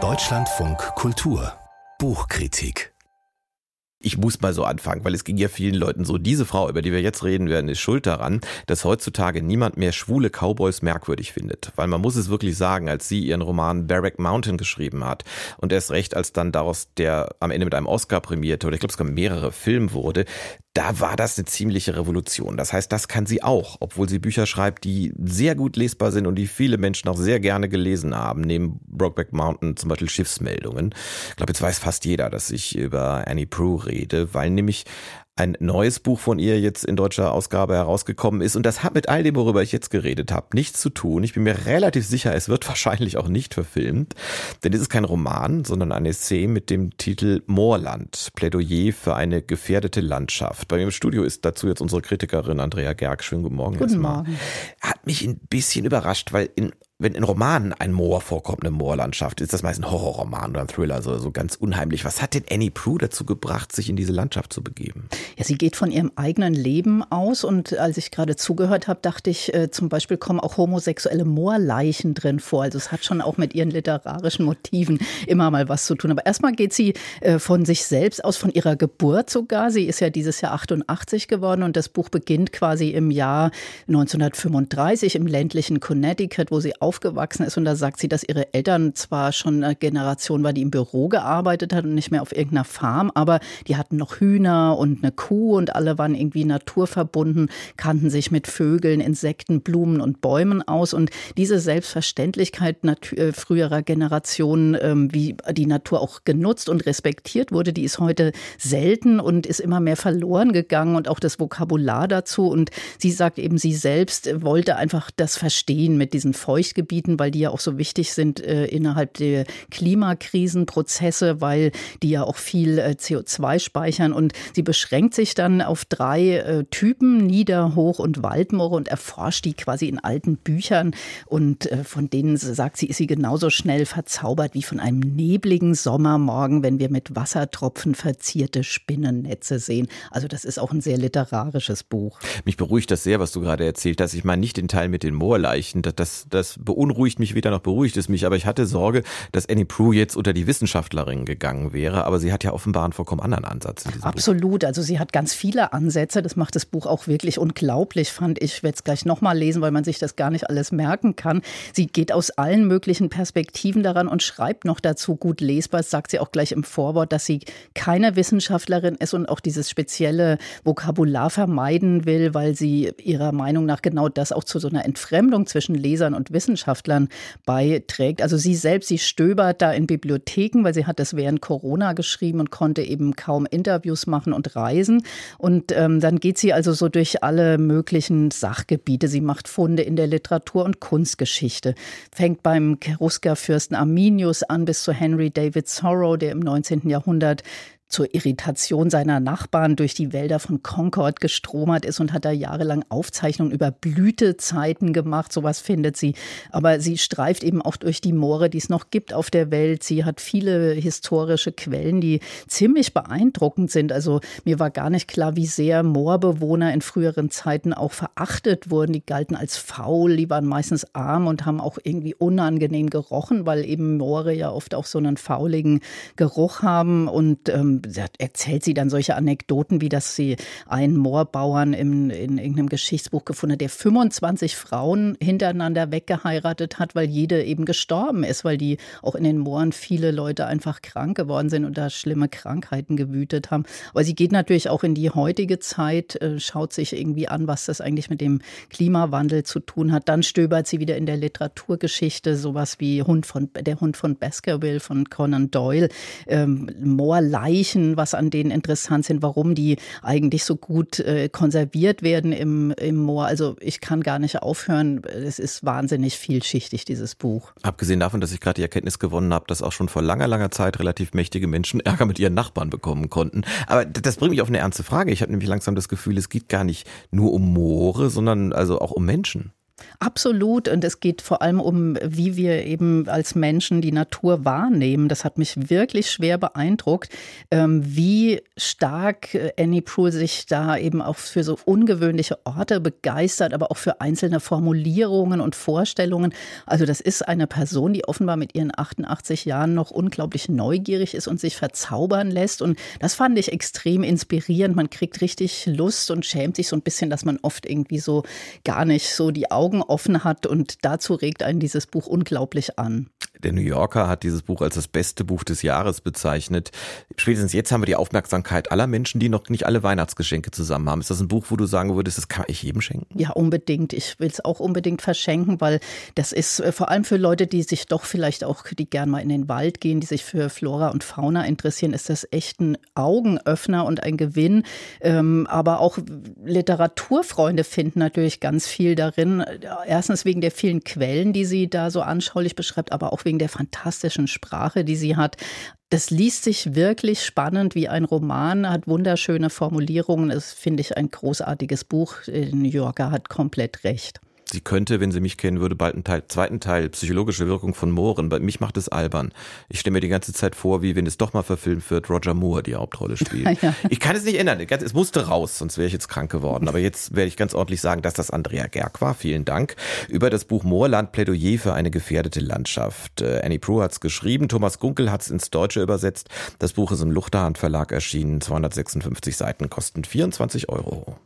Deutschlandfunk Kultur Buchkritik ich muss mal so anfangen, weil es ging ja vielen Leuten so. Diese Frau, über die wir jetzt reden werden, ist schuld daran, dass heutzutage niemand mehr schwule Cowboys merkwürdig findet. Weil man muss es wirklich sagen, als sie ihren Roman Barrack Mountain geschrieben hat und erst recht, als dann daraus der am Ende mit einem Oscar prämierte oder ich glaube sogar mehrere Film wurde, da war das eine ziemliche Revolution. Das heißt, das kann sie auch, obwohl sie Bücher schreibt, die sehr gut lesbar sind und die viele Menschen auch sehr gerne gelesen haben. Neben Brokeback Mountain zum Beispiel Schiffsmeldungen. Ich glaube, jetzt weiß fast jeder, dass ich über Annie Prue rede, weil nämlich ein neues Buch von ihr jetzt in deutscher Ausgabe herausgekommen ist. Und das hat mit all dem, worüber ich jetzt geredet habe, nichts zu tun. Ich bin mir relativ sicher, es wird wahrscheinlich auch nicht verfilmt. Denn es ist kein Roman, sondern ein Essay mit dem Titel Moorland, Plädoyer für eine gefährdete Landschaft. Bei mir im Studio ist dazu jetzt unsere Kritikerin Andrea Gerg. Schönen guten Morgen. Guten Morgen. Hat mich ein bisschen überrascht, weil in wenn in Romanen ein Moor vorkommt, eine Moorlandschaft, ist das meist ein Horrorroman oder ein Thriller, so, so ganz unheimlich. Was hat denn Annie Prue dazu gebracht, sich in diese Landschaft zu begeben? Ja, sie geht von ihrem eigenen Leben aus und als ich gerade zugehört habe, dachte ich, äh, zum Beispiel kommen auch homosexuelle Moorleichen drin vor. Also es hat schon auch mit ihren literarischen Motiven immer mal was zu tun. Aber erstmal geht sie äh, von sich selbst aus, von ihrer Geburt sogar. Sie ist ja dieses Jahr 88 geworden und das Buch beginnt quasi im Jahr 1935 im ländlichen Connecticut, wo sie aufgewachsen ist. Und da sagt sie, dass ihre Eltern zwar schon eine Generation war, die im Büro gearbeitet hat und nicht mehr auf irgendeiner Farm, aber die hatten noch Hühner und eine Kuh und alle waren irgendwie naturverbunden, kannten sich mit Vögeln, Insekten, Blumen und Bäumen aus. Und diese Selbstverständlichkeit äh, früherer Generationen, ähm, wie die Natur auch genutzt und respektiert wurde, die ist heute selten und ist immer mehr verloren gegangen und auch das Vokabular dazu. Und sie sagt eben, sie selbst wollte einfach das verstehen mit diesen Feucht Kriegsgebieten, weil die ja auch so wichtig sind äh, innerhalb der Klimakrisenprozesse, weil die ja auch viel äh, CO2 speichern. Und sie beschränkt sich dann auf drei äh, Typen, Nieder-, Hoch- und Waldmoore und erforscht die quasi in alten Büchern. Und äh, von denen sagt sie, ist sie genauso schnell verzaubert wie von einem nebligen Sommermorgen, wenn wir mit Wassertropfen verzierte Spinnennetze sehen. Also das ist auch ein sehr literarisches Buch. Mich beruhigt das sehr, was du gerade erzählt hast. Ich meine nicht den Teil mit den Moorleichen. Das, das beunruhigt mich weder noch beruhigt es mich, aber ich hatte Sorge, dass Annie Prue jetzt unter die Wissenschaftlerin gegangen wäre, aber sie hat ja offenbar einen vollkommen anderen Ansatz. Absolut, Buch. also sie hat ganz viele Ansätze, das macht das Buch auch wirklich unglaublich, fand ich. Ich werde es gleich nochmal lesen, weil man sich das gar nicht alles merken kann. Sie geht aus allen möglichen Perspektiven daran und schreibt noch dazu gut lesbar, das sagt sie auch gleich im Vorwort, dass sie keine Wissenschaftlerin ist und auch dieses spezielle Vokabular vermeiden will, weil sie ihrer Meinung nach genau das auch zu so einer Entfremdung zwischen Lesern und Wissenschaftlern Wissenschaftlern beiträgt. Also sie selbst, sie stöbert da in Bibliotheken, weil sie hat das während Corona geschrieben und konnte eben kaum Interviews machen und reisen. Und ähm, dann geht sie also so durch alle möglichen Sachgebiete. Sie macht Funde in der Literatur- und Kunstgeschichte. Fängt beim Cherusker-Fürsten Arminius an bis zu Henry David Thoreau, der im 19. Jahrhundert zur Irritation seiner Nachbarn durch die Wälder von Concord gestromert ist und hat da jahrelang Aufzeichnungen über Blütezeiten gemacht. Sowas findet sie. Aber sie streift eben auch durch die Moore, die es noch gibt auf der Welt. Sie hat viele historische Quellen, die ziemlich beeindruckend sind. Also mir war gar nicht klar, wie sehr Moorbewohner in früheren Zeiten auch verachtet wurden. Die galten als faul, die waren meistens arm und haben auch irgendwie unangenehm gerochen, weil eben Moore ja oft auch so einen fauligen Geruch haben und ähm, erzählt sie dann solche Anekdoten, wie dass sie einen Moorbauern in, in irgendeinem Geschichtsbuch gefunden hat, der 25 Frauen hintereinander weggeheiratet hat, weil jede eben gestorben ist, weil die auch in den Mooren viele Leute einfach krank geworden sind und da schlimme Krankheiten gewütet haben. Aber sie geht natürlich auch in die heutige Zeit, äh, schaut sich irgendwie an, was das eigentlich mit dem Klimawandel zu tun hat. Dann stöbert sie wieder in der Literaturgeschichte, sowas wie Hund von, der Hund von Baskerville von Conan Doyle, ähm, Moorleich Riechen, was an denen interessant sind, warum die eigentlich so gut äh, konserviert werden im, im Moor. Also ich kann gar nicht aufhören. Es ist wahnsinnig vielschichtig, dieses Buch. Abgesehen davon, dass ich gerade die Erkenntnis gewonnen habe, dass auch schon vor langer, langer Zeit relativ mächtige Menschen Ärger mit ihren Nachbarn bekommen konnten. Aber das bringt mich auf eine ernste Frage. Ich habe nämlich langsam das Gefühl, es geht gar nicht nur um Moore, sondern also auch um Menschen. Absolut. Und es geht vor allem um, wie wir eben als Menschen die Natur wahrnehmen. Das hat mich wirklich schwer beeindruckt, ähm, wie stark äh, Annie Proulx sich da eben auch für so ungewöhnliche Orte begeistert, aber auch für einzelne Formulierungen und Vorstellungen. Also das ist eine Person, die offenbar mit ihren 88 Jahren noch unglaublich neugierig ist und sich verzaubern lässt. Und das fand ich extrem inspirierend. Man kriegt richtig Lust und schämt sich so ein bisschen, dass man oft irgendwie so gar nicht so die Augen Augen offen hat und dazu regt einen dieses Buch unglaublich an. Der New Yorker hat dieses Buch als das beste Buch des Jahres bezeichnet. Spätestens jetzt haben wir die Aufmerksamkeit aller Menschen, die noch nicht alle Weihnachtsgeschenke zusammen haben. Ist das ein Buch, wo du sagen würdest, das kann ich jedem schenken? Ja, unbedingt. Ich will es auch unbedingt verschenken, weil das ist äh, vor allem für Leute, die sich doch vielleicht auch, die gern mal in den Wald gehen, die sich für Flora und Fauna interessieren, ist das echt ein Augenöffner und ein Gewinn. Ähm, aber auch Literaturfreunde finden natürlich ganz viel darin. Erstens wegen der vielen Quellen, die sie da so anschaulich beschreibt, aber auch wegen der fantastischen Sprache, die sie hat. Das liest sich wirklich spannend wie ein Roman, hat wunderschöne Formulierungen. Das finde ich ein großartiges Buch. New Yorker hat komplett recht. Sie könnte, wenn sie mich kennen würde, bald einen Teil, zweiten Teil psychologische Wirkung von Mohren. Bei mich macht es albern. Ich stelle mir die ganze Zeit vor, wie wenn es doch mal verfilmt wird, Roger Moore die Hauptrolle spielt. ja. Ich kann es nicht ändern. Es musste raus, sonst wäre ich jetzt krank geworden. Aber jetzt werde ich ganz ordentlich sagen, dass das Andrea Gerg war. Vielen Dank. Über das Buch Moorland Plädoyer für eine gefährdete Landschaft. Äh, Annie Prue hat es geschrieben, Thomas Gunkel hat es ins Deutsche übersetzt. Das Buch ist im Luchterhand Verlag erschienen. 256 Seiten kosten 24 Euro.